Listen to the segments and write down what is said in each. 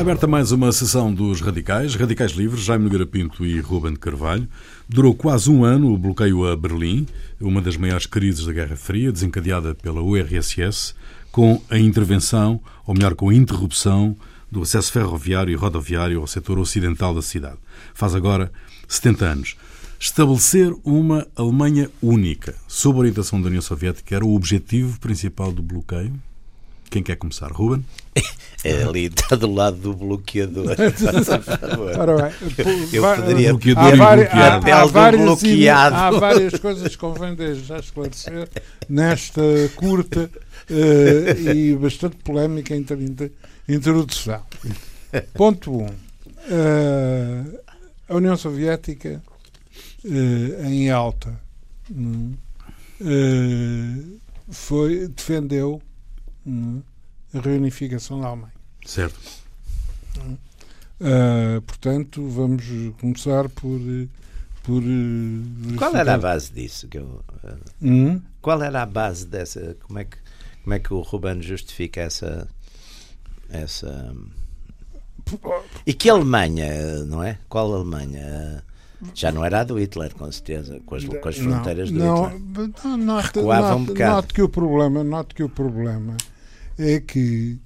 Está aberta mais uma sessão dos Radicais, Radicais Livres, Jaime Nogueira Pinto e Ruben de Carvalho. Durou quase um ano o bloqueio a Berlim, uma das maiores crises da Guerra Fria, desencadeada pela URSS, com a intervenção, ou melhor, com a interrupção do acesso ferroviário e rodoviário ao setor ocidental da cidade. Faz agora 70 anos. Estabelecer uma Alemanha única, sob orientação da União Soviética, era o objetivo principal do bloqueio? Quem quer começar? Ruben? É ali, está do lado do bloqueador. Ora bem, Eu poderia Bloqueador há, e bloqueado. há- há várias, bloqueado. há várias coisas que convém desde já esclarecer nesta curta eh, e bastante polémica inter- inter- introdução. Ponto 1. Um, eh, a União Soviética eh, em alta foi, defendeu a reunificação da Alemanha. Certo. Uh, portanto, vamos começar por. uh, por uh, Qual era a base disso? Que eu, eh, Hum? qual era a base dessa? Como é que, como é que o Ruben justifica essa. essa e que Alemanha, não é? Qual Alemanha? Já não era a do Hitler, com certeza, com as, com as fronteiras do não, Hitler. não, note, Recuava um note- bocado. note que o problema, note que o problema é que,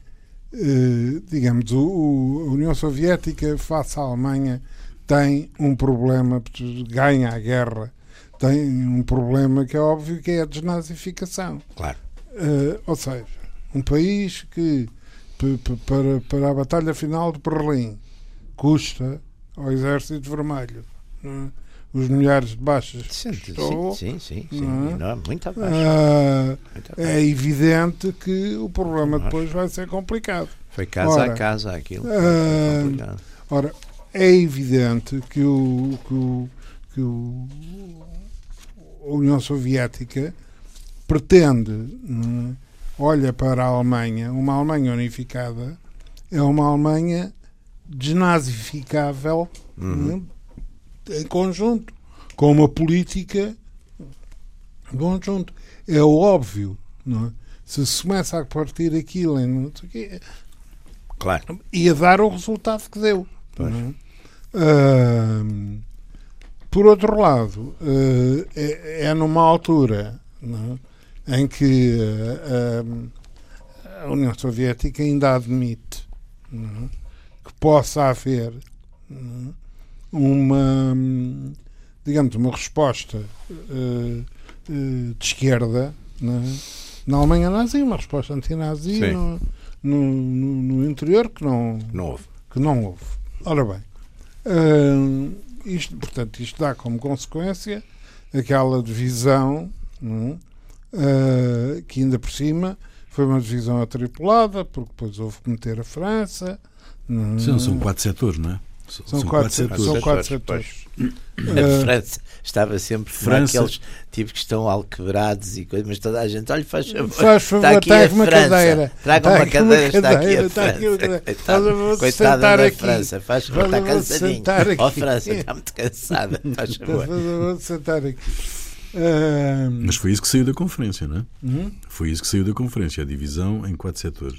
eh, digamos, o, o- a União Soviética face à Alemanha tem um problema, ganha a guerra, tem um problema que é óbvio que é a desnazificação. Claro. Eh, ou seja, um país que para, para a batalha final de Berlim custa ao Exército Vermelho? Os milhares de baixas Sim, estou, sim, sim, sim, Não é? ah, é evidente que o problema depois vai ser complicado. Foi casa ora, a casa aquilo. ah. Ora, é evidente que, o, que, o, que o- a União Soviética pretende, é? olha para a Alemanha, uma Alemanha unificada é uma Alemanha desnazificável. Em conjunto, com uma política em conjunto. É óbvio, não é? Se se começa a partir aquilo em não sei o quê, Claro. ia dar o resultado que deu. É? Ahm, por outro lado, eh, é, é numa altura é, em que ahm, a União Soviética ainda admite é, que possa haver é, uma, digamos, uma resposta eh, eh, de esquerda não é, na Alemanha nazi, uma resposta antinazi Sim. no, no, no, no interior que não, Não houve. que não houve. Ora bem, hum, isto, portanto, isto dá como consequência aquela divisão é? Ah, que ainda por cima foi uma divisão atripulada, porque depois houve que meter a França. não é? São, são quatro setores, não é? São quatro, setores. São quatro setores. A Ah, França estava sempre França- aqueles tipos que estão alquebrados e coisas, mas toda a gente, olha, faz favor. Faz favor, está aqui traga a uma França. cadeira. Traga Está uma cadeira, está aqui a está aqui uma França. cadeira. Coitada, da aqui. França, faz favor, está cansadinho. Ó aqui. França, está muito cansada, faz favor. Vou sentar aqui. Mas foi isso que saiu da conferência, não é? hum? Foi isso que saiu da conferência, a divisão em quatro setores.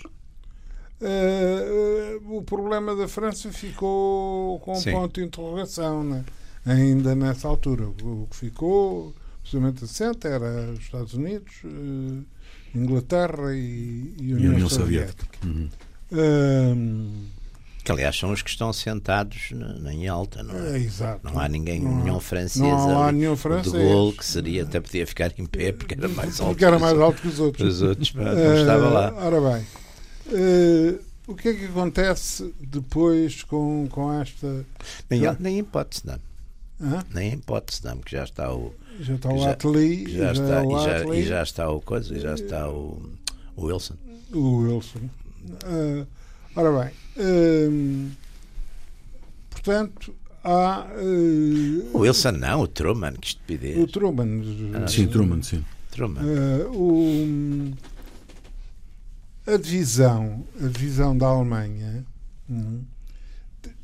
Eh, o problema da França ficou com um Sim. ponto de interrogação, né? ainda nessa altura. O que ficou absolutamente assente era os Estados Unidos, eh, Inglaterra e, e União, União Soviética. Soviética. Uhum. Ahm, Que aliás são os que estão sentados em alta, não é, é? exato. Não há ninguém, Não nenhum francês não há nenhum O de francês. Gaulle, que seria, até podia ficar em pé porque era mais alto. Porque era mais alto que os outros. os outros, mas não estava lá. Ora bem, eh, o que é que acontece depois com, com esta. Nem, Já- nem hipótese, não. Hã? Nem hipótese, não, porque já está o. Já está o Já- Atli, Já já está, o e, já, e já está o coisa, e já está o, o Wilson. O Wilson. Ah, ora bem, hum, portanto, há eh, O Wilson não, o Truman, que estupidez. o Truman. Ah, Sim, Truman, sim. Truman. Ah, o- a divisão, a divisão da Alemanha hum,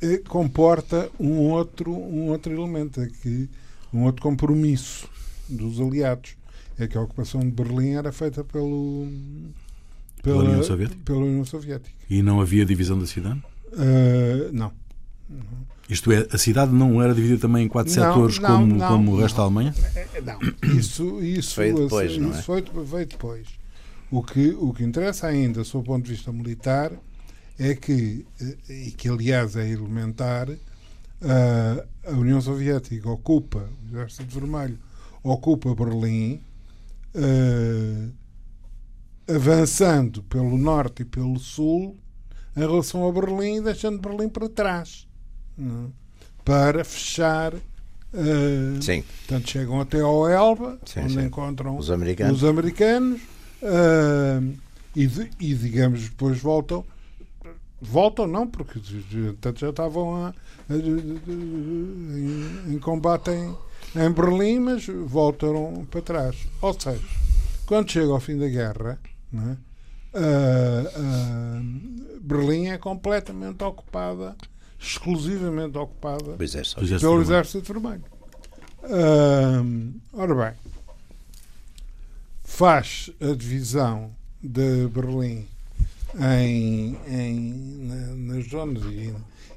eh, comporta um outro, um outro elemento, é que um outro compromisso dos aliados. É que a ocupação de Berlim era feita pelo, Pela União Soviética? pela União Soviética. E não havia divisão da cidade? Uh, não. Isto é, a cidade não era dividida também em quatro não, setores não, como, não, como o resto da Alemanha? Não, isso, isso, veio depois, isso, não é? foi, veio depois. O que, o que interessa ainda, sob o ponto de vista militar, é que, eh, e que aliás é elementar, a, a União Soviética ocupa, o Exército Vermelho ocupa Berlim, uh, avançando pelo norte e pelo sul em relação a Berlim e deixando Berlim para trás não? É? para fechar. Uh, Sim. Portanto, chegam até ao Elba, sim, onde sim. encontram os americanos, os americanos uh, e, e, digamos, depois voltam. Voltam, não, porque tanto já estavam a, a, em, em combate em, em Berlim, mas voltaram para trás. Ou seja, quando chega ao fim da guerra, é? uh, uh, Berlim é completamente ocupada, exclusivamente ocupada exército. pelo Exército Vermelho. Uh, ora bem, faz a divisão de Berlim em, em na, nas zonas e,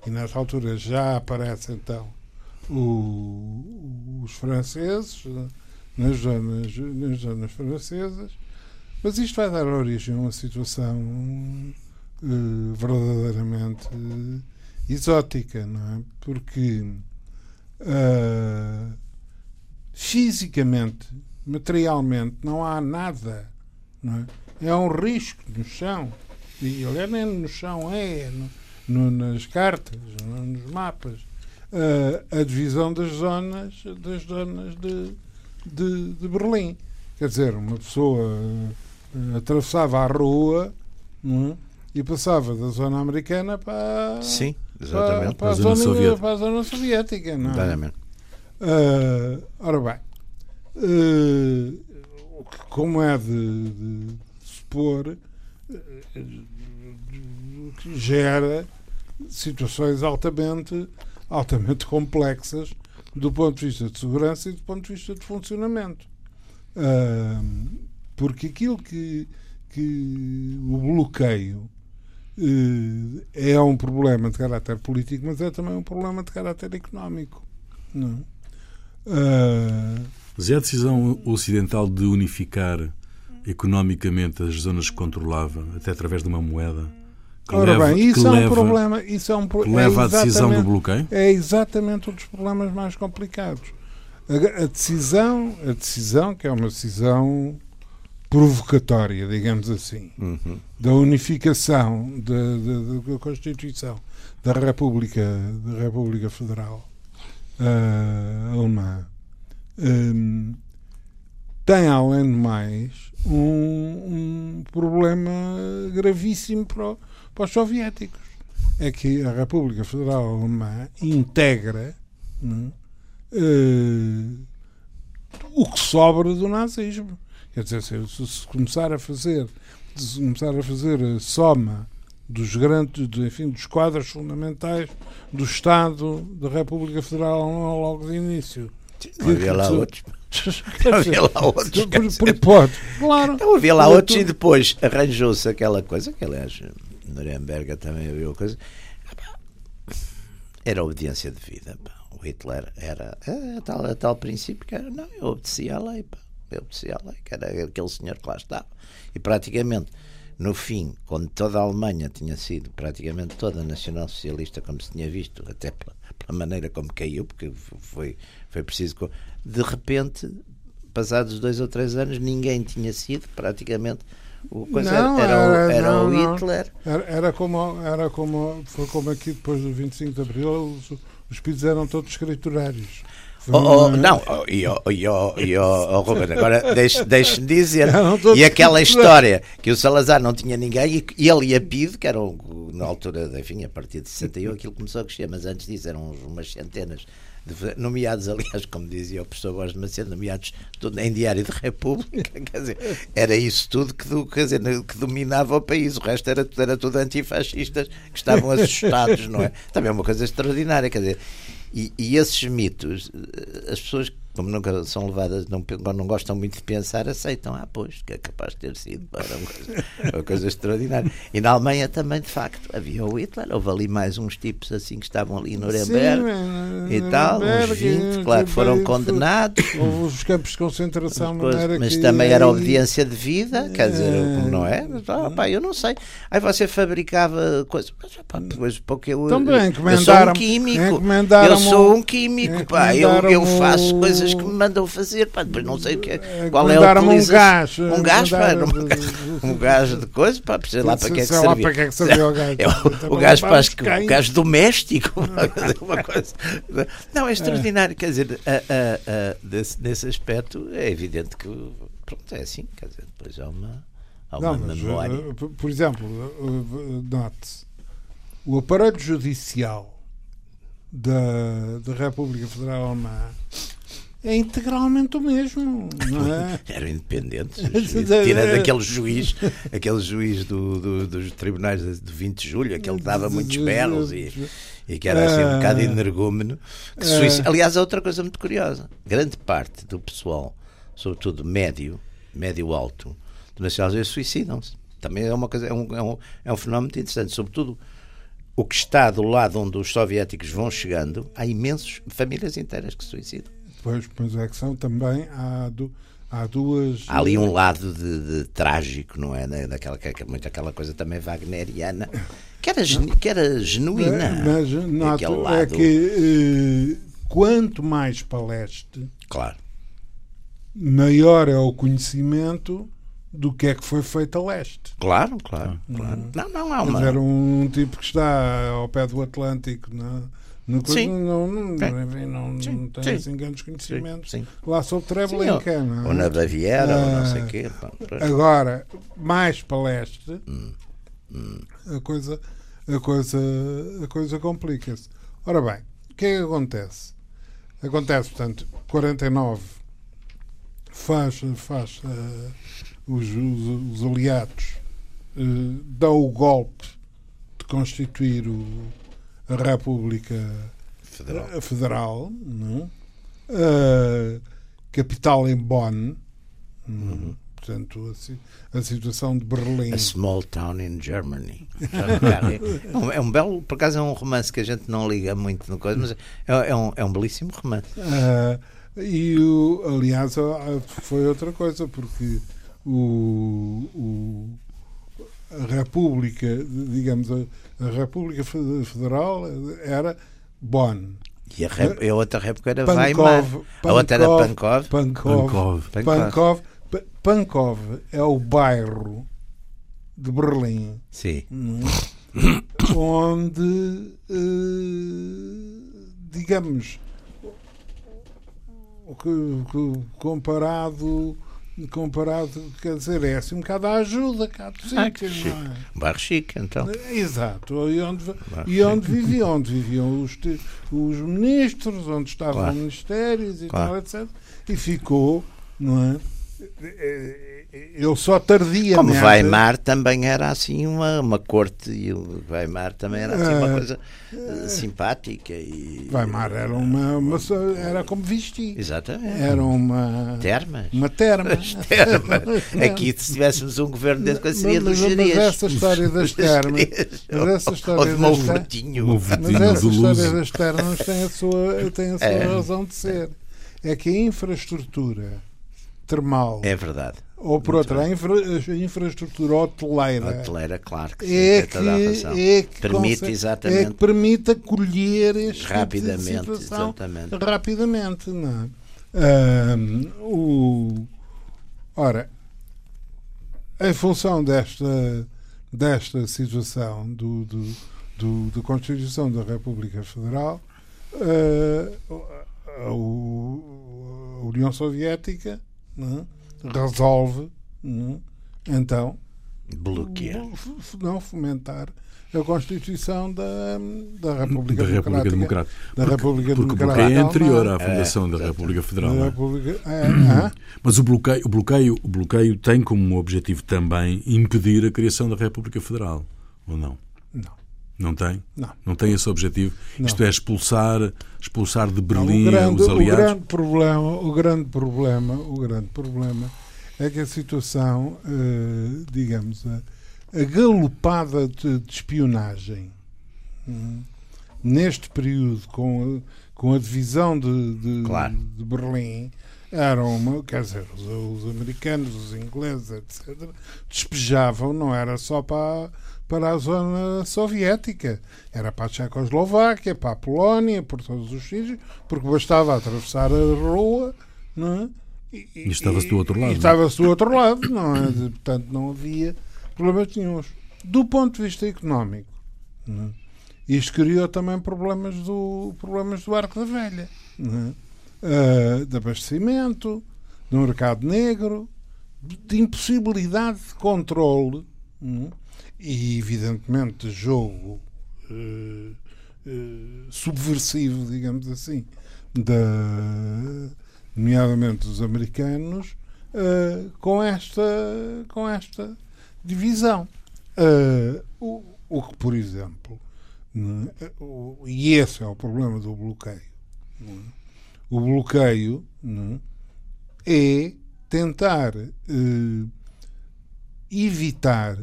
e nessa altura já aparece então o, os franceses nas zonas, nas zonas francesas mas isto vai dar origem a uma situação uh, verdadeiramente uh, exótica, não é? Porque uh, fisicamente, materialmente, não há nada, não é? É um risco no chão. E olha, nem no chão é, no, no, nas cartas, no, nos mapas. a divisão das zonas, das zonas de, de, de Berlim. Quer dizer, uma pessoa uh, atravessava a rua é? e passava da zona americana para, Sim, exatamente. para, para, a, zona, soviética. para a zona soviética. Não é? Exatamente. Uh, ora bem, uh, como é de, de supor, gera situações altamente, altamente complexas do ponto de vista de segurança e do ponto de vista de funcionamento. Uh, porque aquilo que, que o bloqueio uh, é um problema de caráter político, mas é também um problema de caráter económico. Não? Uh, mas é a decisão ocidental de unificar economicamente as zonas que controlava, até através de uma moeda? Que Ora leva, bem, isso é um problema. Isso é um, que leva é à decisão do bloqueio? É exatamente um dos problemas mais complicados. A, a, decisão, a decisão, que é uma decisão provocatória, digamos assim, uhum. da unificação da Constituição da República, da República Federal uh, Alemã um, tem, além de mais, um, um problema gravíssimo para, para, os soviéticos. É que a República Federal Alemã integra uh, o que sobra do nazismo. Quer dizer, se, se começar a fazer, se começar a fazer a soma dos grandes, enfim, dos quadros fundamentais do Estado da República Federal logo de início. Havia lá outros. havia lá outros. Por, por pode, claro. Então havia lá outros e depois arranjou-se aquela coisa, que aliás Nuremberg também havia coisa. Era obediência de vida. O Hitler era a tal, a tal princípio que era, não, eu obedecia à lei. Pá eu obedecia à lei, que era aquele senhor que lá estava. E praticamente, no fim, quando toda a Alemanha tinha sido praticamente toda nacional-socialista, como se tinha visto, até pela, pela, maneira como caiu, porque foi, foi preciso. De repente, passados dois ou três anos, ninguém tinha sido praticamente. O coisa não, era, era, o, era não, o Hitler. Era, era, como, era como. Foi como aqui depois do 25 de Abril, os, os pedidos eram todos escriturários. Oh, oh, não, oh, e, oh, e, oh, e oh, Ruben, agora deixe-me deixe dizer. e aquela história que o Salazar não tinha ninguém e ele e a PID, que eram na altura, enfim, a partir de 61, aquilo começou a crescer, mas antes disso eram umas centenas, de, nomeados, aliás, como dizia o professor Borges de Macedo, nomeados tudo em Diário de República, quer dizer, era isso tudo que, quer dizer, que dominava o país, o resto era, era tudo antifascistas que estavam assustados, não é? Também é uma coisa extraordinária, quer dizer. E, e, esses mitos, eh, as pessoas como nunca são levadas, não, não gostam muito de pensar, aceitam. Ah, pois, que é capaz de ter sido para uma coisa, uma coisa extraordinária. E na Alemanha também, de facto, havia o Hitler, houve ali mais uns tipos assim que estavam ali em Nuremberg Sim, e tal, uns 20, claro que foram condenados. Houve os campos de concentração, mas também era obediência de vida, quer dizer, É. não é? Mas, ah, pá, eu não sei. Aí você fabricava coisas, mas, pá, depois porque eu, Também eu sou um químico, eu sou um- químico, pá, eu, eu faço o- coisas que me mandam fazer, pá, depois não sei o que é, qual é a Encomendaram-me um gás. Um gás, pá, um gás de coisa, pá, sei lá para que é que servia. para que é que servia o gás. É o, o gás, os o gás doméstico, uma coisa. Não, é extraordinário, quer dizer, nesse aspecto é evidente que pronto, é assim, quer dizer, depois há uma, há uma Não, mas, memória. uh, por- por exemplo, uh, uh, note-se, o aparelho judicial da, da República Federal Alemã é integralmente o mesmo, é? Eram independentes, É, é, tirando é. aquele juiz, aquele juiz do, do- dos tribunais de de 20 de julho, aquele que dava muitos berros e, e que era assim um Ah. bocado energúmeno. Que Ah. Aliás, há outra coisa muito curiosa: grande parte do pessoal, sobretudo médio, médio-alto, do nacionalismo, suicidam-se. Também é uma coisa, é um, é, um, é um fenómeno interessante, sobretudo. O que está do lado onde os soviéticos vão chegando, há imensos famílias inteiras que se suicidam. Pois, pois é que são também, há, du- há duas... Há ali um lado de, de trágico, não é? Da- Daquela, que é muito aquela coisa também wagneriana, que era, que era genuína. Mas noto, é lado. que eh, quanto mais palestre, Claro. maior é o conhecimento do que é que foi feito a leste. Claro, claro, claro. Não, não há uma. dizer, um tipo que está ao pé do Atlântico no, no Sim. não, não, Sim. enfim, não, Sim, não tem sim. assim grandes conhecimentos Sim. lá sobre Sim, Treblinka. não é? Ou na Baviera, ou não sei Ah, o quê. pá, pois. Agora, mais palestre, Hum, a coisa, a coisa, a coisa complica-se. Ora bem, o que é que acontece? Acontece, portanto, 49 faz, faz eh, os, os, os aliados eh, dão o golpe de constituir o, a República Federal. eh, Federal, não? Eh, capital em Bonn, não? portanto, a, a situação de Berlim. A Small Town in Germany. É um, é um belo, por acaso é um romance que a gente não liga muito no coisa, mas é, é um, é um belíssimo romance. Ah, e o, aliás, foi outra coisa, porque o, o- República, digamos, a, a República Fe- Federal era Bonn. E a, rep- a outra época era Pankov, Weimar. A outra era Pankov, Pankov. Pankov. Pankov. Pankov. Pa- Pankov é o bairro de Berlim Sim. é? onde, eh, digamos, o que- que- comparado, comparado, quer dizer, é assim um bocado a ajuda cá do Ah, sítio, que não é? Bairro chique, então. Exato, e onde, e onde viviam, onde viviam os, os ministros, onde estavam Claro. ministérios e Claro. tal, etc. E ficou, não é? Ele só tardiamente. Como Weimar também era assim uma, uma corte e o Weimar também era assim uma Ah. coisa eh, simpática e Weimar era uma, uma era como vestir. exatamente Era uma termas uma terma. As termas. Aqui se tivéssemos um governo desse coisa seria mas, mas gerês. essa história das termas, mas essa Ou história de das Mouvo ter- Vertinho. Mouvo Mas essa história das termas tem a sua, tem a sua É. razão de ser. É que a infraestrutura termal, É verdade. Ou por muito outra, a, infra- a infraestrutura A hoteleira, hoteleira, claro que sim, é que, toda a razão. é que Permite consegue- exatamente. é que permite acolher este tipo de Rapidamente, situação exatamente. rapidamente. Não é? Ahm, o, ora, em função desta, desta situação do, do, do- da Constituição da República Federal, ah, a, o- a União Soviética não é? Resolve não é? então Bloquear. não fomentar a Constituição da, da República da República Democrática. Da República Porque o Democrática bloqueio é anterior à fundação da República Federal. Da é? República, é, hã? Mas o bloqueio, o, bloqueio, o bloqueio tem como objetivo também impedir a criação da República Federal, ou não? Não. Não tem? Não. Não tem esse objetivo? Não. Isto é expulsar, expulsar de Berlim Não, o grande, os o aliados? grande problema, o grande problema, o grande problema é que a situação, eh, digamos, a, a galopada de, de espionagem hum, neste período com a, com a divisão de, de, Claro. de Berlim era uma, quer dizer, os, os americanos, os ingleses, etc., despejavam, não era só para, para a zona soviética, era para a Tchecoslováquia, para a Polónia, por todos os sítios, porque bastava atravessar a rua, não é? E, E estava-se do outro lado, é? estava-se do outro lado, não é? Portanto, não havia problemas nenhums. Do ponto de vista económico, não é? isto criou também problemas do, problemas do Arco da Velha, não é? Ah, de abastecimento, do mercado negro, de impossibilidade de controle não é? E, evidentemente, de jogo eh, eh, subversivo, digamos assim, da, nomeadamente dos americanos, eh, com, esta, com esta divisão. O, o que, por exemplo? O- e esse é o problema do bloqueio. é? O bloqueio é? é tentar evitar?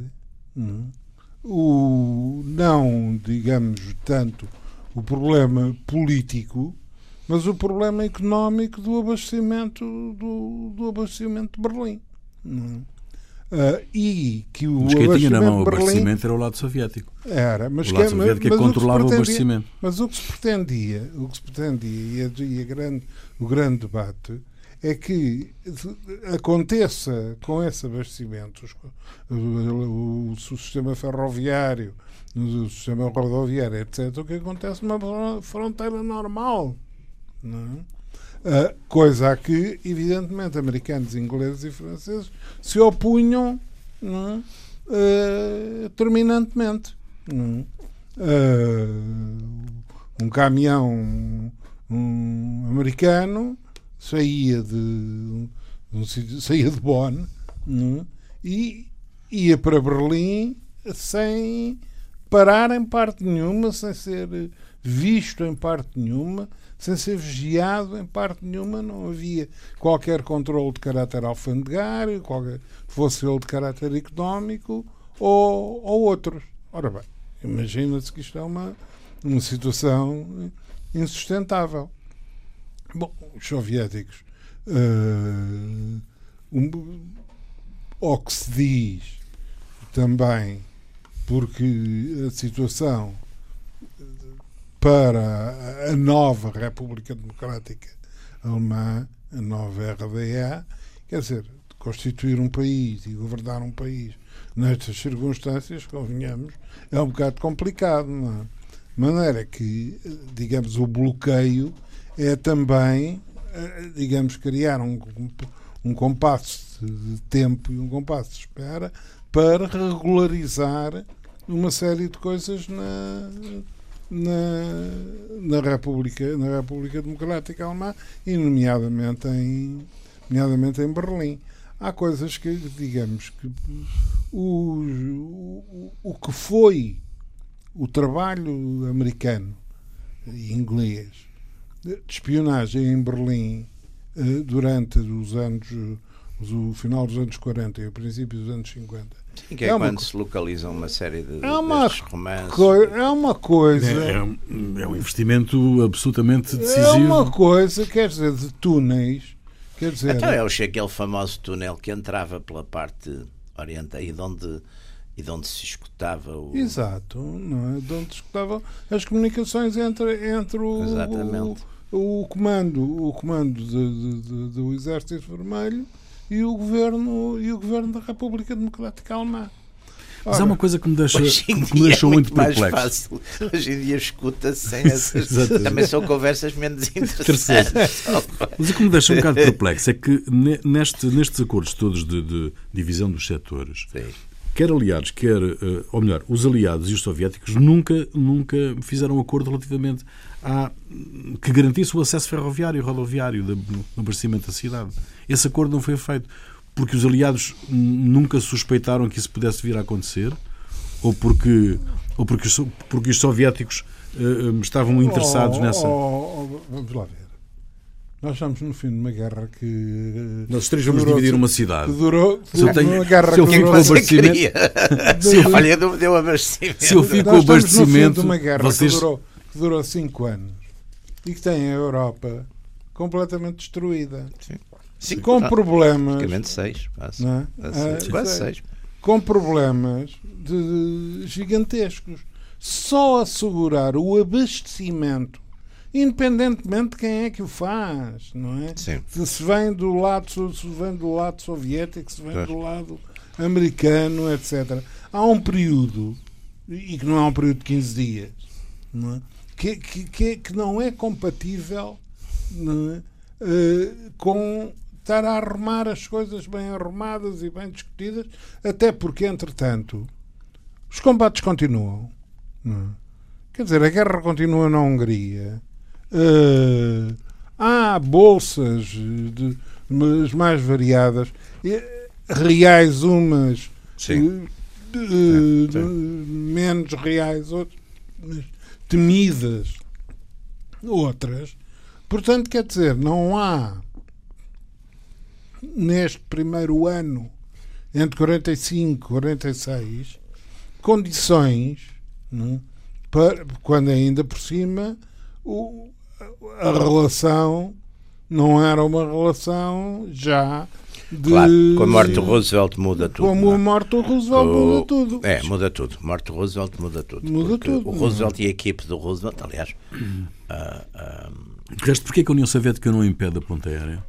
O não, digamos, tanto o problema político, mas o problema económico do abastecimento do, do abastecimento de Berlim. Ah, e que o Mas quem tinha na mão o abastecimento era o lado soviético. era, mas O lado que- soviético é mas que o controlava o pretendia- abastecimento. Mas o que se pretendia, o que se pretendia e, a, e a grande, o grande debate é que aconteça com esse abastecimento o, sistema ferroviário, o sistema rodoviário, etc., o que acontece numa fron- fronteira normal. É? Coisa a que, evidentemente, americanos, ingleses e franceses se opunham é? Ah, terminantemente. Ah, um caminhão um americano saía de, saía de Bonn não é? e ia para Berlim sem parar em parte nenhuma, sem ser visto em parte nenhuma, sem ser vigiado em parte nenhuma, não havia qualquer controle de caráter alfandegário, qualquer, fosse ele de caráter económico ou, ou outros. Ora bem, imagina-se que isto é uma, uma situação insustentável. Bom, os soviéticos, eh, um, que se diz também, porque a situação para a nova República Democrática Alemã, a nova RDA, quer dizer, constituir um país e governar um país nestas circunstâncias, convenhamos, é um bocado complicado, não é? De maneira que, digamos, o bloqueio é também, eh, digamos, criar um, um compasso de tempo e um compasso de espera para regularizar uma série de coisas na, na, na, República, na República Democrática Alemã e nomeadamente em, nomeadamente em Berlim. Há coisas que, digamos, que o, o, o que foi o trabalho americano e inglês de espionagem em Berlim eh, durante os anos o final dos anos 40 e o princípio dos anos 50 Sim, que é, É quando co- se localizam uma série de É uma romances. Co- é uma coisa É, é um, é um investimento absolutamente é decisivo. uma coisa quer dizer de túneis quer dizer Então é o- aquele famoso túnel que entrava pela parte oriental e de onde, e de onde se escutava o. Exato, não é? De onde se escutavam as comunicações entre, entre o, Exatamente. o, o comando, o comando de- de- de- do Exército Vermelho e o governo e o governo da República Democrática Alemã. Mas há uma coisa que me deixa, que me deixou é muito, muito mais perplexo. fácil. Hoje em dia escuta-se sem essas. Exatamente. Também são conversas menos interessantes. Mas o que me deixa um bocado perplexo é que ne- neste, nestes acordos todos de, de divisão dos setores, Sim. Quer aliados, quer, eh, ou melhor, os aliados e os soviéticos nunca, nunca fizeram acordo relativamente a que garantisse o acesso ferroviário e rodoviário no abastecimento da cidade. Esse acordo não foi feito porque os aliados hum, nunca suspeitaram que isso pudesse vir a acontecer ou porque, ou porque, os, porque os soviéticos uh, estavam interessados Oh, nessa. oh, oh, vamos lá ver. Nós estamos no fim de uma guerra que. eh, Nós três vamos durou- dividir uma Que cidade. durou. Se eu tenho- uma guerra se eu que que é que fico com o abastecimento- queria? Se eu- Olha, deu, deu abastecimento. Se eu fico com Nós o estamos no fim abastecimento, de uma guerra vocês. que, durou, que durou cinco anos e que tem a Europa completamente destruída. Sim, com tá. problemas. Praticamente seis. Quase, Não é? quase, Ah, seis. com problemas de- gigantescos. Só assegurar o abastecimento, independentemente de quem é que o faz, não é? Sim. Se vem do lado, se vem do lado soviético, se vem Claro. do lado americano, etc. Há um período, e que não é um período de 15 dias, não é? Que, que, que, que não é compatível não é? Eh, com estar a arrumar as coisas bem arrumadas e bem discutidas, até porque, entretanto, os combates continuam. é? Quer dizer, a guerra continua na Hungria. Eh, há bolsas de, mais variadas, eh, reais umas, Sim. eh, de- Sim. de- menos reais outras, temidas outras. Portanto, quer dizer, não há neste primeiro ano, entre 45 e 46, condições não é? para, quando ainda por cima o- a relação não era uma relação já de. Claro, com a morte do Roosevelt muda tudo. Como não é? a morte do Roosevelt O- muda tudo. É, muda tudo. Morte do Roosevelt muda tudo. Muda tudo, O não é? Roosevelt e a equipe do Roosevelt, aliás, ah, ah, De resto, porquê que a União Soviética não impede a ponta aérea?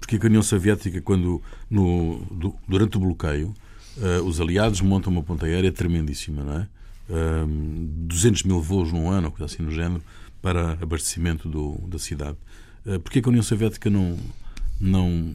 Porquê que a União Soviética, quando, no, du- durante o bloqueio, eh, os aliados montam uma ponta aérea tremendíssima, não é? Ahm, 200 mil voos num ano, ou coisa assim no género, para abastecimento do, da cidade. Uh, porquê que a União Soviética não, não,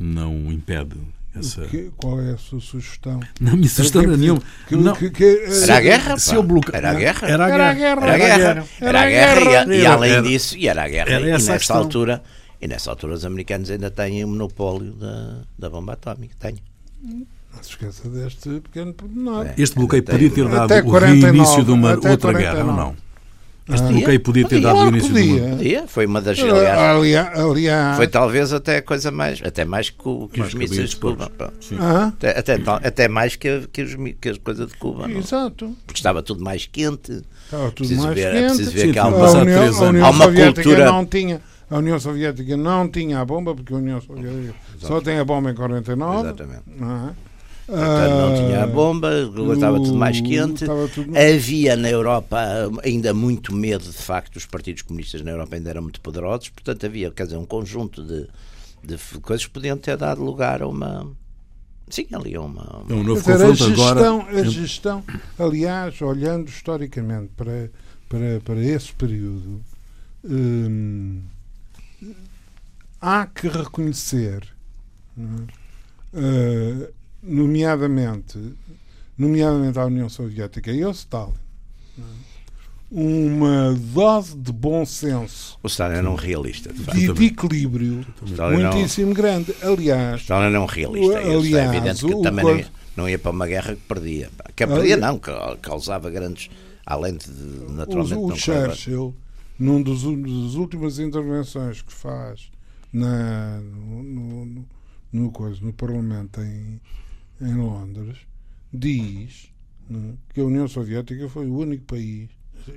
não impede essa... Que- qual é a sua sugestão? Não me sugestão Que- nenhuma. que- Não. que- que- eh, Era a guerra, se eu bloque- Era a guerra. Era a Era a guerra. Era a guerra. Era a guerra e, e Era- além era- disso, e era a guerra. era e nessa questão. altura, e nessa altura os americanos ainda têm o monopólio da, da bomba atómica. Têm. Não se esqueça deste pequeno pormenor. É. Este bloqueio podia ter dado o 49, reinício de uma outra 49. guerra, ou não? Ah, Este bloqueio podia ter Podia. dado o início de uma... podia. Podia, Foi uma das. Aliás, Aliás, aliás foi talvez até a coisa mais. Até mais que, o- que Mais os que mísseis de Cuba. ah, Até, até, até mais que, a- que, os, que as coisas de Cuba. não? exato. Porque estava tudo mais quente. Estava tudo Preciso mais ver- é quente. preciso ver Sim, que há uma- a União, a. União Há uma Soviética cultura- não tinha a União Soviética não tinha a bomba porque a União Soviética só tem a bomba em 49 Exatamente. não é? Portanto, não tinha a Ah, bomba, estava tudo mais quente. tudo- Havia na Europa ainda muito medo, de facto, os partidos comunistas na Europa ainda eram muito poderosos, portanto havia, quer dizer, um conjunto de, de coisas que podiam ter dado lugar a uma. Sim, ali a uma. É um novo dizer, a confronto agora. gestão, a gestão, aliás, olhando historicamente para, para, para esse período, hum, há que reconhecer, não é? Nomeadamente, nomeadamente à União Soviética e ao Stalin, uma dose de bom senso, O Stalin era um realista, de facto. de, equilíbrio Stalin não- muitíssimo grande. Aliás, Stalin era um realista. O- Isso é aliás, evidente que o também não ia, não ia para uma guerra que perdia. Que perdia, não, que causava grandes. Além de, o, naturalmente, o não Churchill, num dos, das últimas intervenções que faz na, no, no, no, no no Parlamento em, em Londres, diz né, que a União Soviética foi o único país,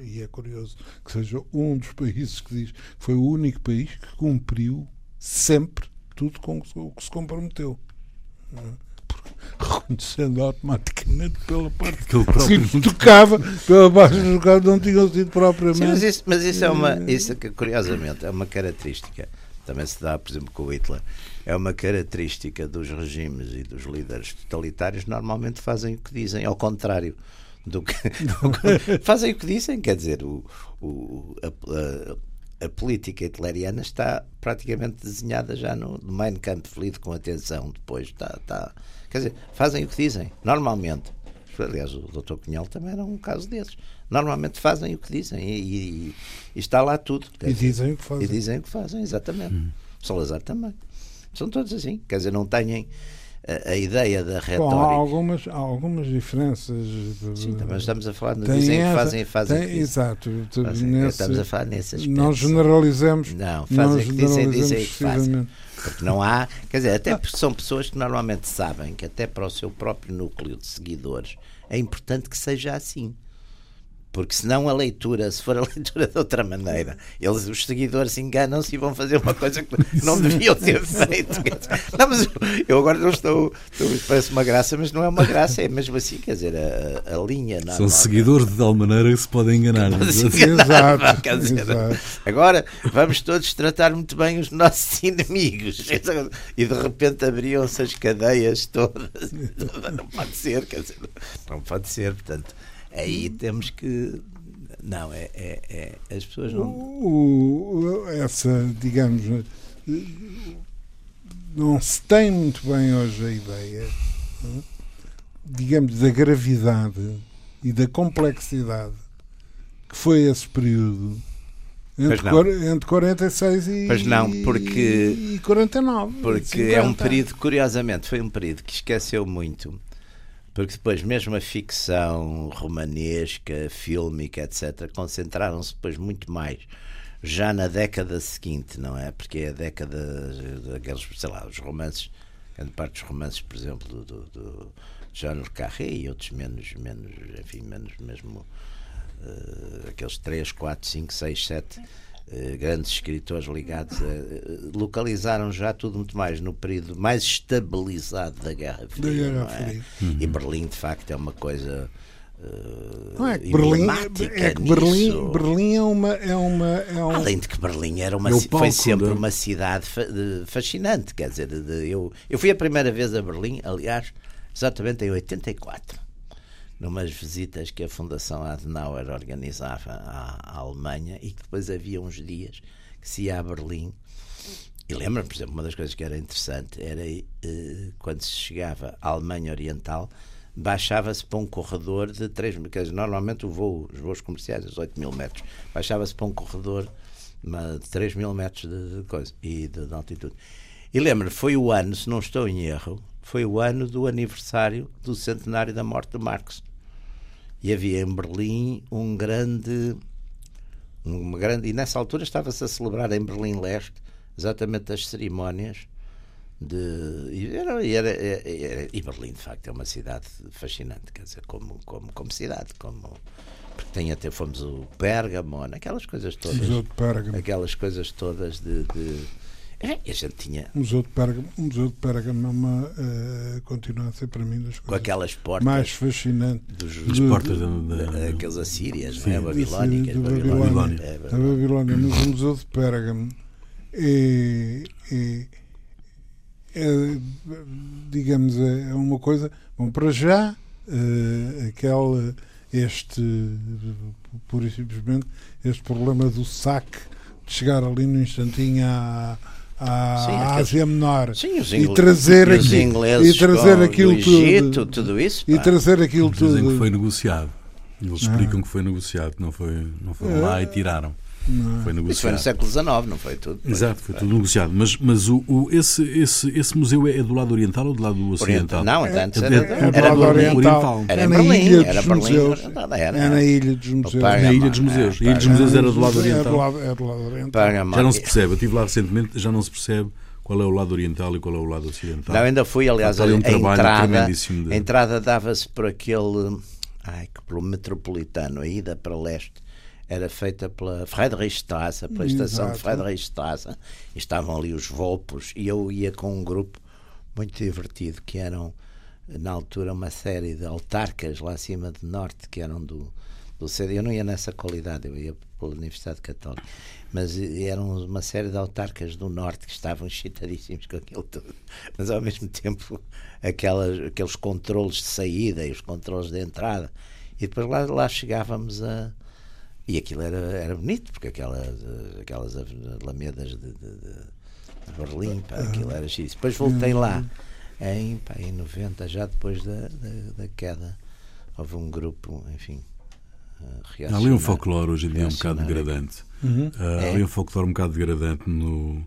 e é curioso que seja um dos países que diz que foi o único país que cumpriu sempre tudo com o que se comprometeu. é? Porque Reconhecendo automaticamente pela parte que próprio. lhe tocava, pela parte que lhe tocava, não tinham sido propriamente. Sim, mas isso, mas isso é uma. Isso, é que, curiosamente, é uma característica. Também se dá, por exemplo, com o Hitler. É uma característica dos regimes e dos líderes totalitários. Normalmente fazem o que dizem, ao contrário do que. fazem o que dizem, quer dizer, o, o, a, a- a política hitleriana está praticamente desenhada já no, no Mein Kampf, lido com atenção. Depois está, está. Quer dizer, fazem o que dizem, normalmente. Aliás, o Dr. Cunhal também era um caso desses. Normalmente fazem o que dizem e, e- e está lá tudo. quer E dizer, dizem o que e fazem. dizem o que fazem, exatamente. Salazar também. São todos assim. Quer dizer, não têm. a, a ideia da retórica. Bom, há algumas, há algumas diferenças. Sim, mas estamos a falar, dizem que essa- fazem, fazem tem- que. Exato. Fazem- nesse- estamos a falar nesse aspecto. não generalizamos. Não, fazem que dizem, dizem que fazem. Porque não há, quer dizer, até porque são pessoas que normalmente sabem que até para o seu próprio núcleo de seguidores é importante que seja assim. Porque senão a leitura, se for a leitura de outra maneira, eles, os seguidores enganam-se e vão fazer uma coisa que não deviam ter feito. Não, mas eu- agora não estou, estou- Parece uma graça, mas não é uma graça, é mesmo assim, quer dizer, a, a linha. São normal- seguidores de tal maneira que se podem enganar. é? Sim. Exato. Quer dizer, exato. Agora vamos todos tratar muito bem os nossos inimigos. E de repente abriam-se as cadeias todas. Não pode ser, quer dizer, não pode ser. Portanto, aí temos que. Não, é, é, é- as pessoas não. O- o- essa, digamos, não se tem muito bem hoje a ideia, não digamos, da gravidade e da complexidade que foi esse período entre, Pois não. entre 46 e, Pois não, porque- e 49. Porque é um 50. período, curiosamente, foi um período que esqueceu muito. Porque depois, mesmo a ficção romanesca, fílmica, etc., concentraram-se depois muito mais já na década seguinte, não é? Porque é a década daqueles, sei lá, os romances, grande parte dos romances, por exemplo, do, do, do Jean Le Carré e outros menos, menos, enfim, menos mesmo eh, aqueles 3, 4, 5, 6, 7 eh, grandes escritores ligados a, eh, localizaram já tudo muito mais no período mais estabilizado da Guerra Fria, Guerra não é? Fria. E Berlim de facto é uma coisa eh, Não é que Berlim, emblemática é que Berlim. Berlim é uma. É uma, é um, Além de que Berlim era uma, É palco foi sempre da- uma cidade fa- de- fascinante. Quer dizer, de- de- eu, eu fui a primeira vez a Berlim, aliás, exatamente em 84, numas visitas que a Fundação Adenauer organizava à, à Alemanha e que depois havia uns dias que se ia a Berlim. E lembro, por exemplo, uma das coisas que era interessante era eh, quando se chegava à Alemanha Oriental, baixava-se para um corredor de 3 mil, normalmente o voo, os voos comerciais, os 8 mil metros, baixava-se para um corredor de 3 mil metros de, de coisa e de, de altitude. E lembro, foi o ano, se não estou em erro, foi o ano do aniversário do centenário da morte de Marx. E havia em Berlim um grande uma grande e nessa altura estava-se a celebrar em Berlim Leste exatamente as cerimónias de e, era, era, era- e Berlim de facto é uma cidade fascinante quer dizer como como como cidade como porque tem até fomos o Pérgamo aquelas coisas todas Pérgamo. aquelas coisas todas de, de é, e a gente tinha O Museu de Pérgamo, o Museu de Pérgamo é uma, eh, continua a ser para mim das com coisas aquelas portas mais fascinantes. dos As Do- portas da, da- aqueles assírias Sim. não é? babilónicas da babilónicas. Babilónia. É, Da Babilónia, mas o Museu de Pérgamo é, é- é, digamos, é uma coisa. Bom, para já, eh, aquele, este, pura e simplesmente, este problema do saque, de chegar ali no instantinho à, à Sim, Ásia Menor Sim, os e ingleses, trazer, e os aqui, ingleses e trazer aquilo do Egito, tudo. tudo isso E pá. trazer aquilo Eles dizem que tudo. foi negociado. Eles Ah. explicam que foi negociado, que não, foi, não foram lá e tiraram. Não. Foi Isso foi no negociado. século XIX, não foi tudo? Foi- Exato, foi tudo negociado. Mas, mas o, o- esse, esse, esse museu é do lado oriental ou do lado Oriental. ocidental? Não, antes É- era, é- É do era lado oriental. oriental. Era É na Berlim, Ilha era dos Berlim, Museus. era- era- É na Ilha dos Museus. Na Ilha dos Museus. é, A Ilha dos. Museus era do lado É do oriental. é do lado oriental. Já não se percebe. Eu estive lá recentemente, já não se percebe qual é o lado oriental e qual é o lado ocidental. Não, ainda fui, aliás, um a entrada, de- a entrada dava-se por aquele, ai, que pelo metropolitano, a ida para leste, era feita pela Friedrichstrasse, pela estação de Exato. Friedrichstrasse, e estavam ali os Volpos, e eu ia com um grupo muito divertido, que eram, na altura, uma série de autarcas lá acima de norte, que eram do, do CD. Eu não ia nessa qualidade, eu ia pela Universidade Católica. Mas eram uma série de autarcas do norte que estavam excitadíssimos com aquilo tudo. Mas ao mesmo tempo, aquelas, aqueles controles de saída e os controles de entrada. E depois lá, lá chegávamos a. E aquilo era, era bonito, porque aquelas, aquelas alamedas de, de, de- Berlim, pá, aquilo era X. Depois voltei lá em, pá, em 90, já depois da, da, da queda. Houve um grupo, enfim. eh, Há ali um folclore hoje em dia um bocado degradante. Uhum. Há É. ali um folclore um bocado degradante no,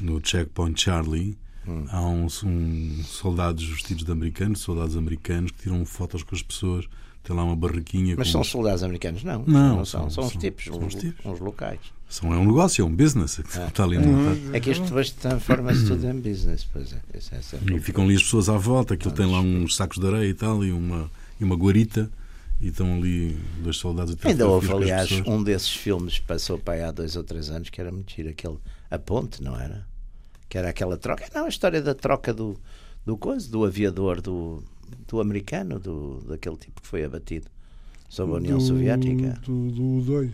no Checkpoint Charlie, Hum. Há uns um soldados vestidos de americanos, soldados americanos, que tiram fotos com as pessoas. Tem lá uma barraquinha. Mas com- são soldados americanos? Não, Não, não, são. são- São, os são- tipos, são uns, os tipos. uns locais. São, é um negócio, é um business. que Está ali montado. É que isto depois transforma-se tudo em business, pois é. É E ficam ali as pessoas à volta, aquilo tem lá uns sacos de areia e tal, e uma, e uma guarita, e estão ali dois soldados a Ainda houve, aliás, pessoas. um desses filmes que passou para aí há dois ou três anos que era muito giro, aquele A Ponte, não era? Que era aquela troca. Não, a história da troca do, do coisa, do aviador do, do americano, do, daquele tipo que foi abatido sobre a União do, Soviética. Do, do 2.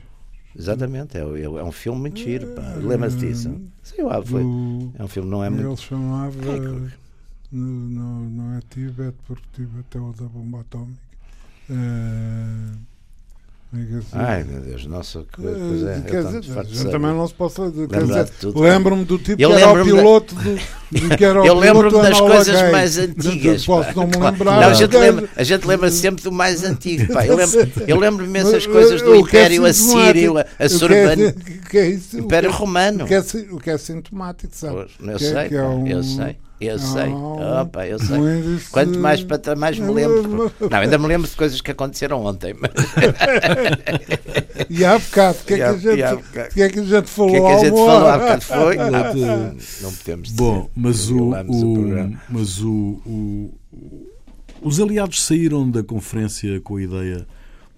Exatamente, é, é, é um filme muito giro. pá. Lembra-se disso? Sim, lá foi. Do, É um filme, não é muito. ele chamava. É, no- não é Tibete, porque Tibete é o da bomba atómica. É é? Ai meu Deus, nossa, que Eh, coisa é. quer eu dizer, saber. também não se tudo. lembro-me do tipo Eu que era o lembro-me da- piloto do, do que era o Eu lembro-me piloto das coisas Gay. mais antigas. Posso pá. não me lembrar. Não, a gente lembra, a gente lembra sempre do mais antigo. Pá. Eu lembro- eu lembro-me essas Mas, coisas do é Império Assírio, a, é- é Império o que é- Romano. O que é, o que é sintomático, sabe? Eu é- sei, é eu sei, eu é sei. Opa, eu sei. índice- Quanto mais para trás, mais me lembro. Não, ainda me lembro de coisas que aconteceram ontem. Mas... E há bocado, o que é que há- a gente, há bocado. o que é que a gente O falou? que é que a gente falou há bocado foi? Não, podemos dizer. Bom, mas o, o o- mas o, o- os aliados saíram da conferência com a ideia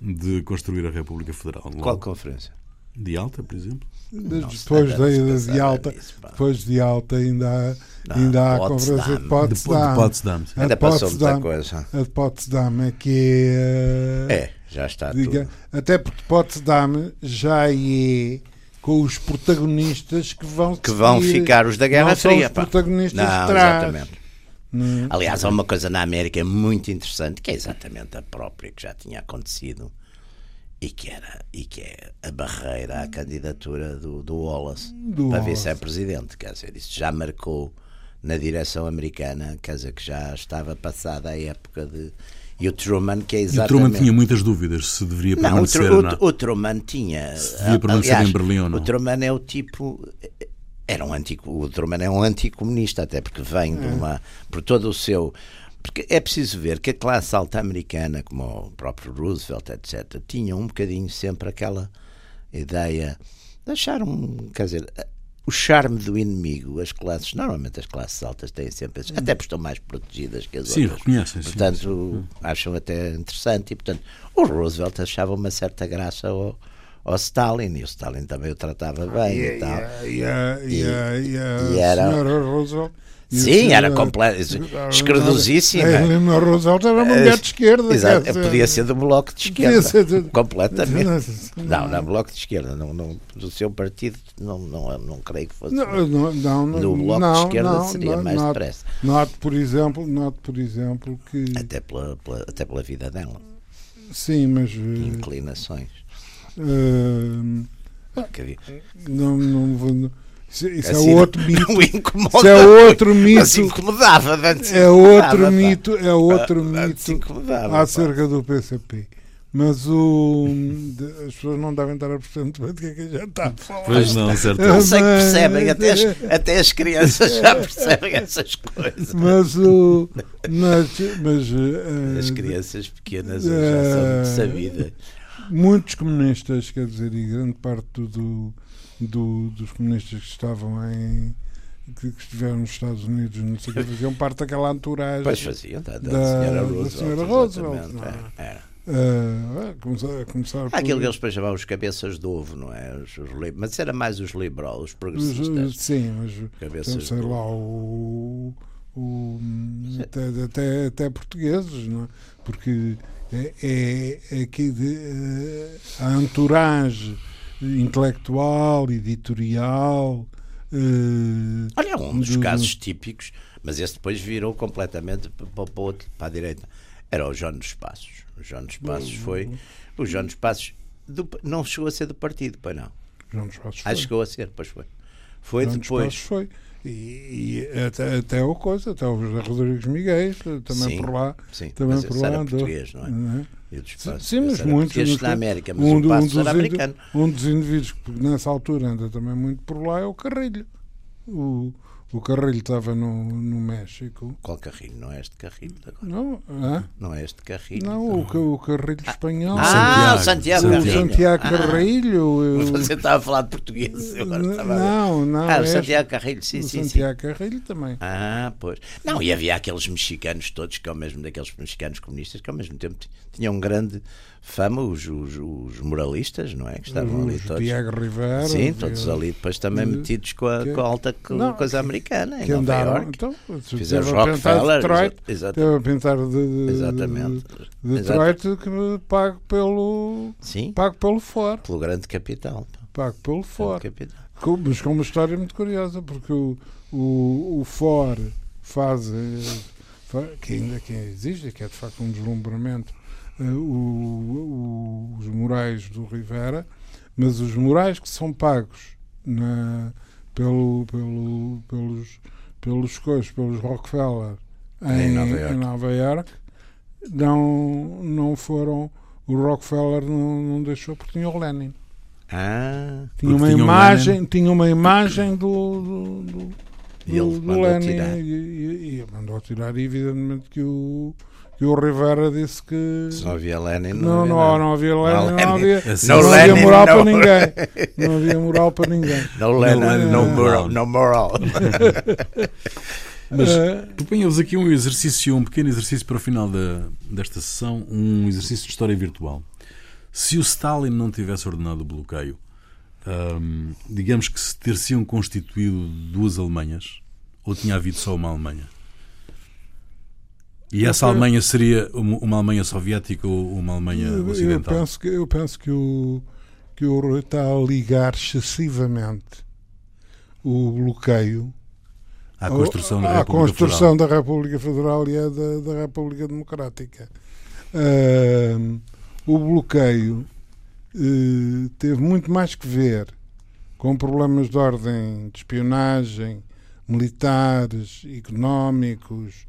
de construir a República Federal. Qual conferência? De Alta, por exemplo? Depois pensar de alta, nisso, pá. depois de alta ainda há, Não, ainda há a conferência de De, Potsdam. de Potsdam. A Ainda de passou muita Potsdam, coisa. a de Potsdam é que é, É, já está diga- tudo. até porque Potsdam já é com os protagonistas que vão Que vão seguir. ficar os da Guerra não são Fria. os pá. protagonistas Não, de trás. exatamente. É? Aliás, há uma coisa na América muito interessante, que é exatamente a própria que já tinha acontecido e que, era, e que é a barreira à candidatura do, do Wallace Do para vice-presidente. Quer dizer, isso já marcou na direção americana, quer dizer, que já estava passada a época de. E o Truman, que é E o exatamente. Truman tinha muitas dúvidas se deveria Não, o, permanecer o- não. o Truman tinha. devia permanecer em Berlim ou não. O Truman é o tipo. Era um antico, o Truman é um anticomunista, até porque vem de uma. por todo o seu. Porque é preciso ver que a classe alta americana, como o próprio Roosevelt, etc., tinha um bocadinho sempre aquela ideia de achar um. quer dizer. O charme do inimigo, as classes, normalmente as classes altas têm sempre até porque estão mais protegidas que as Sim, outras. reconhecem. sim, Portanto, acham até interessante. E, portanto, o Roosevelt achava uma certa graça ao, ao Stalin, e o Stalin também o tratava bem E, e, tal. a- e, a- e, a- e a e era- senhora Roosevelt. e a Sim, senhora- era completo, escredosíssima. A Helena Roosevelt era uma mulher de esquerda. Exato, dizer, podia ser do bloco de podia esquerda. ser Completamente. Não, não, bloco de esquerda. Não, não, do seu partido, não, não, não creio que fosse. Não, não, não, No bloco não, de esquerda não, seria não, mais note- depressa. Note, por exemplo, note, por exemplo, que Até pela, pela- até pela vida dela. sim, mas eh, Inclinações. havia. não, não vou. Isso, isso Assim, é outro mito. Isso é outro Mas mito. incomodava, antes É outro pá. mito, é outro Antes mito incomodava, pá. acerca do PCP. Mas o, as pessoas não devem estar a perceber muito bem do que é que a gente está a falar. Pois não, certo. Não sei que percebem, até as, até as crianças já percebem essas coisas. Mas o. Mas, mas eh, As crianças pequenas já são muito sabidas. Muitos comunistas, quer dizer, e grande parte do, do- dos comunistas que estavam em. que, que estiveram nos Estados Unidos, não sei o que, faziam parte daquela entourage. Pois faziam, da, da, Da- senhora da Roosevelt. senhora Roosevelt, não é? é, era. eh, a começar, a começar Há aquilo que eles depois chamavam os cabeças de ovo, não é? Os, os mas era mais os liberais, os Os- progressistas. Sim, mas Cabeças então, sei de lá, o, o- até, até, até portugueses, não é? Porque é, é, é que de, eh, a entourage intelectual, editorial. eh, Olha, um dos do- casos típicos, mas esse depois virou completamente para, para, outro, para a direita. Era o João dos Passos. O João dos Passos foi. O João dos Passos do- não chegou a ser do partido, pois não. João dos Passos Ah, foi. chegou a ser, pois foi. Foi João dos depois. Passos foi. E, e até, até o coisa, até o José Rodrigues Miguel, também Sim, por lá. sim, também mas por lá era andou, português, não é? não é? E o dos Sim, mas muitos. na América, mas um, um dos americano. um dos indivíduos que nessa altura anda também muito por lá é o Carrilho. O, o Carrilho estava no, no México. Qual carrilho? Não é este carrilho agora? Não, hã? Não é este carrilho? não o, o Carrilho espanhol. Ah, o Santiago. Santiago o Carrilho. Santiago Ah, Carrilho. eu- Você estava a falar de português. eu agora estava a ver. não, não. Ah, o este- Santiago Carrilho, sim, o sim, sim. Santiago Carrilho também. Ah, pois. Não, e havia aqueles mexicanos todos, que ao mesmo daqueles mexicanos comunistas, que ao mesmo tempo tinham grande fama, os, os, os moralistas, não é? Que estavam ali Os todos. Diego Rivera. Sim, os- todos ali depois também que- metidos com a, que- com a alta Não, coisa que- americana, em que Nova andaram. York. Então, Fizeram os Rockefeller. Detroit, exa- exata- esteve a pintar de, de, Exatamente. de Detroit que pago pelo, Sim, pago pelo Ford. pelo grande capital. Pago pelo capital. Com- Mas com uma história muito curiosa, porque o, o, o Ford faz, eh, fa- que ainda que existe, que é de facto um deslumbramento, o- o- os murais do Rivera, mas os murais que são pagos na, pelo, pelo, pelos, pelos coisas, pelos Rockefeller em, Em Nova Iorque. em Nova Iorque, não, não foram. O Rockefeller não, não deixou porque tinha o Lenin. Ah, Tinha uma, imagem, tinha uma imagem do, do, do, do Lenin. E, e- e mandou tirar, e evidentemente que o, que o Rivera disse que se não havia Lenin, não, não, não, havia não, nada. havia Lenin, Não, não havia, Assim, não No havia Lenin, moral para ninguém. Não havia moral para ninguém. No Lenin, no, Não, moral. No moral. Mas Eh, proponho-vos aqui um exercício, um pequeno exercício para o final da, desta sessão, um exercício de história virtual. Se o Stalin não tivesse ordenado o bloqueio, hum, digamos que se ter-se-iam constituído duas Alemanhas, ou tinha havido só uma Alemanha? E essa Eu- Alemanha seria uma Alemanha soviética ou uma Alemanha eu, eu ocidental? penso que, eu penso que o, que o está a ligar excessivamente o bloqueio À construção da à República construção da República Federal e da, da República Democrática. Ahm, o bloqueio eh, teve muito mais que ver com problemas de ordem de espionagem, militares, económicos,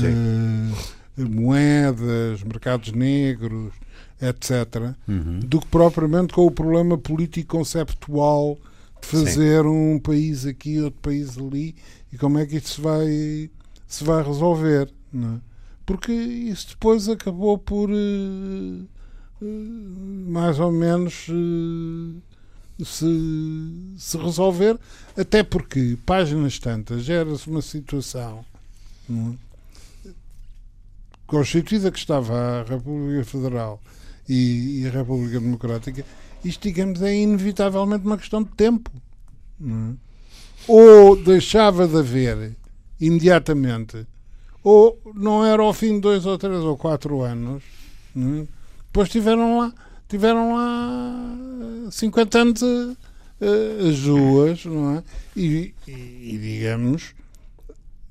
eh, moedas, mercados negros, etc.. Uhum. do que propriamente com o problema político conceptual de fazer um país aqui, outro país ali, e como é que isso se vai, se vai resolver. É? Porque isso depois acabou por eh, eh, mais ou menos eh, se, se resolver, até porque páginas tantas gera-se uma situação é? Constituída que estava a República Federal e, e a República Democrática, isto, digamos, é inevitavelmente uma questão de tempo. é? Ou deixava de haver imediatamente, ou não era ao fim de dois ou três ou quatro anos. é? Depois tiveram lá, tiveram lá eh, 50 anos eh, eh, as duas, não é? E, e- e, digamos,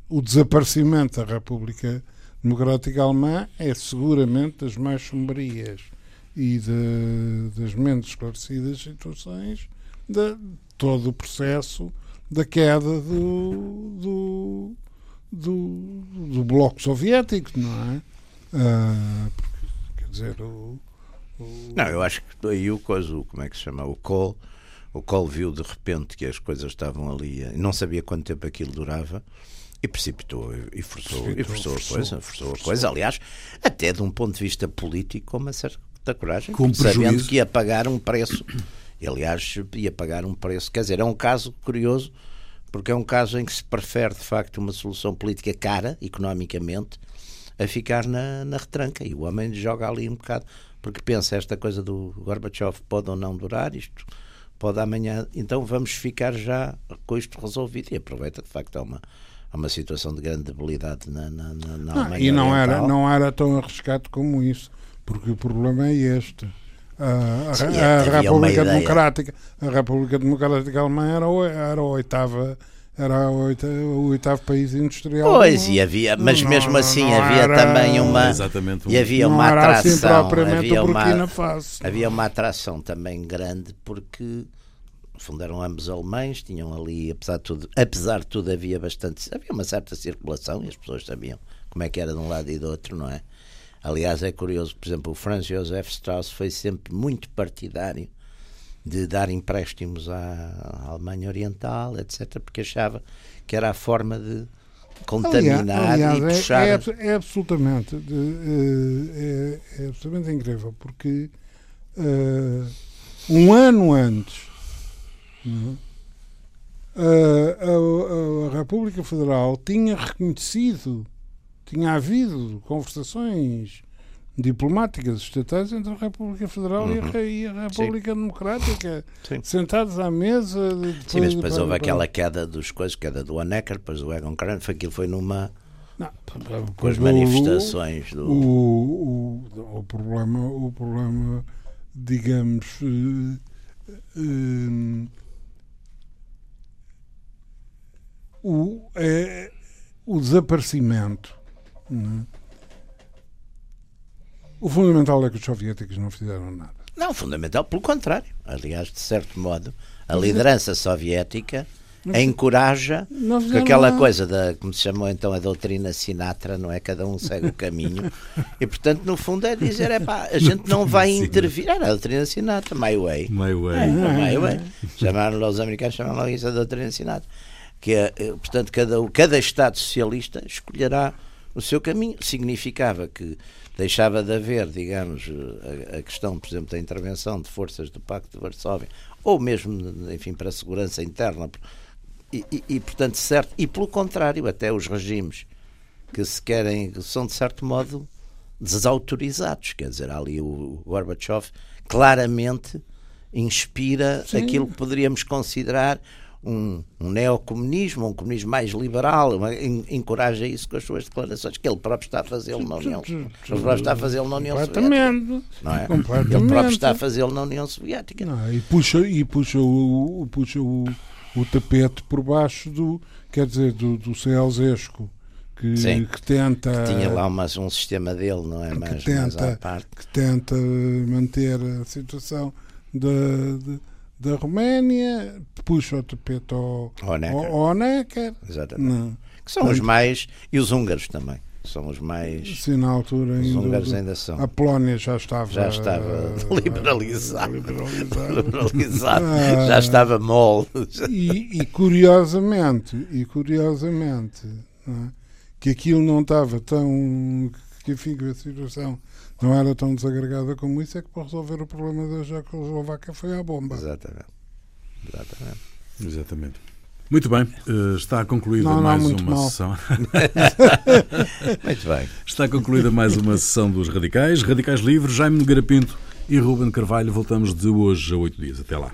o desaparecimento da República Democrática Alemã é seguramente das mais sombrias e de- das menos esclarecidas situações de todo o processo da queda do, do, do, do Bloco Soviético, não é? Ah, porque, quer dizer, o, o- Não, eu acho que aí o coisa, como é que se chama? O Cole, o Cole viu de repente que as coisas estavam ali, eh, não sabia quanto tempo aquilo durava e precipitou e forçou, e Precipitou, forçou, forçou, a coisa, forçou a coisa, aliás, até de um ponto de vista político, com uma certa coragem, Com sabendo prejuízo. que ia pagar um preço. E, aliás, ia pagar um preço. Quer dizer, é um caso curioso, porque é um caso em que se prefere, de facto, uma solução política cara, economicamente, a ficar na, na retranca. E o homem joga ali um bocado, porque pensa esta coisa do Gorbachev pode ou não durar, isto pode amanhã, então vamos ficar já com isto resolvido. E aproveita, de facto, há uma, há uma situação de grande debilidade na, na, na, na Ah, Alemanha e não era, não era tão arriscado como isso, porque o problema é este. A, a- Sim, a uma República ideia. Democrática, a República Democrática Alemã era, o- era a oitava, era a o oitavo país industrial. Pois, e havia, mas não- mesmo não- assim não havia era- também uma. Exatamente. um- E havia não uma era assim atração. propriamente havia uma, havia uma atração também grande porque eram ambos alemães, tinham ali, apesar de tudo, apesar de tudo havia bastante, havia uma certa circulação e as pessoas sabiam como é que era de um lado e do outro, não é? Aliás, é curioso, por exemplo, o Franz Josef Strauss foi sempre muito partidário de dar empréstimos à Alemanha Oriental, etc., porque achava que era a forma de contaminar aliás, e é- puxar. É, é absolutamente, de- eh, é, é absolutamente incrível, porque eh, um ano antes Eh, a, a- República Federal tinha reconhecido, tinha havido conversações diplomáticas estatais entre a República Federal e, a, Uhum. e a República Democrática, Sim. sentados à mesa. de- Sim, mas depois houve aquela queda dos coisas, queda do Honecker, depois do Egon Krenz, foi aquilo foi numa Não, com as manifestações do O, o, o problema, o problema, digamos, eh, eh, o, é o desaparecimento. não é? O fundamental é que os soviéticos não fizeram nada. Não, fundamental, pelo contrário. Aliás, de certo modo, a liderança soviética encoraja Não com fizeram aquela nada. coisa da, como se chamou então a doutrina Sinatra, não é? Cada um segue o caminho. E portanto, no fundo, é dizer: é pá, a gente não vai intervir. Era a doutrina Sinatra, my way. My way. É, my way. Chamaram os americanos, chamaram isso a doutrina Sinatra. Que é, eh, portanto, cada, cada Estado socialista escolherá o seu caminho. Significava que deixava de haver, digamos, a, a questão, por exemplo, da intervenção de forças do Pacto de Varsóvia, ou mesmo, enfim, para a segurança interna. E, e, e, portanto, certo, e pelo contrário, até os regimes que se querem, que são de certo modo desautorizados. Quer dizer, ali o Gorbachev claramente inspira Sim. aquilo que poderíamos considerar um, um neocomunismo, um comunismo mais liberal, uma- en- encoraja isso com as suas declarações, que ele próprio está a fazê-lo na União Ele próprio está a fazê-lo na União Soviética. Não é? Completamente. Ele próprio está a fazê-lo na União Soviética. Não, e puxa, e puxa, o, puxa o, o tapete por baixo do, quer dizer, do, do Ceausescu, que, Sim. que tenta Tinha lá uma, um sistema dele, não é? que Mais, tenta, que tenta manter a situação da, de- da Roménia, puxa o tapete ao, ao, ao Honecker. Exatamente. Não. Que são os mais. E os húngaros também. São os mais. Se na altura Os ainda, húngaros ainda são. a Polónia já estava Já estava liberalizada. Liberalizado. Ah. Já estava mole. e, e curiosamente, e curiosamente, é? que aquilo não estava tão. que enfim, que a situação não era tão desagregada como isso, é que para resolver o problema da Checoslováquia foi a bomba. Exatamente. Exatamente. Exatamente. Muito bem, eh, está concluída Não, não, mais uma mal. sessão. Muito bem. Está concluída mais uma sessão dos Radicais. Radicais Livres, Jaime Nogueira Pinto e Ruben Carvalho. Voltamos de hoje a oito dias. Até lá.